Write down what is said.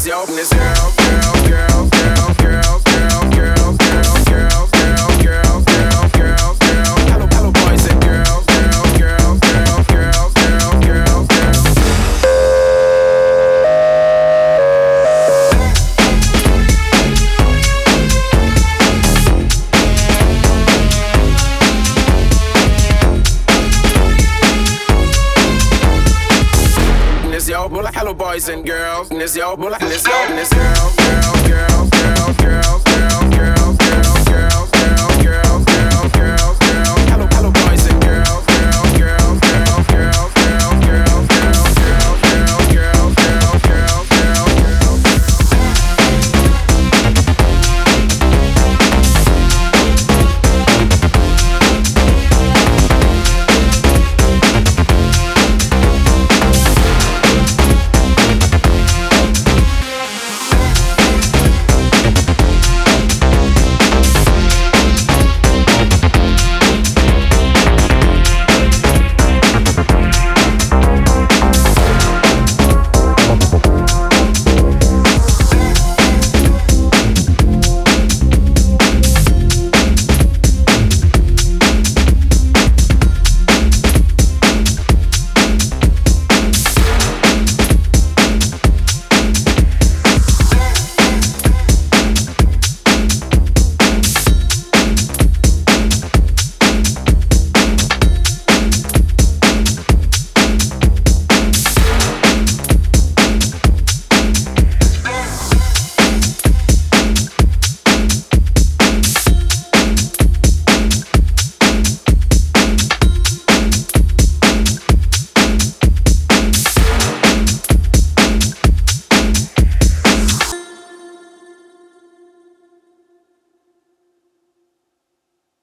this, yo, open this up. Boys and girls, and it's yo, and it's yo, and it's girls, girls, girls.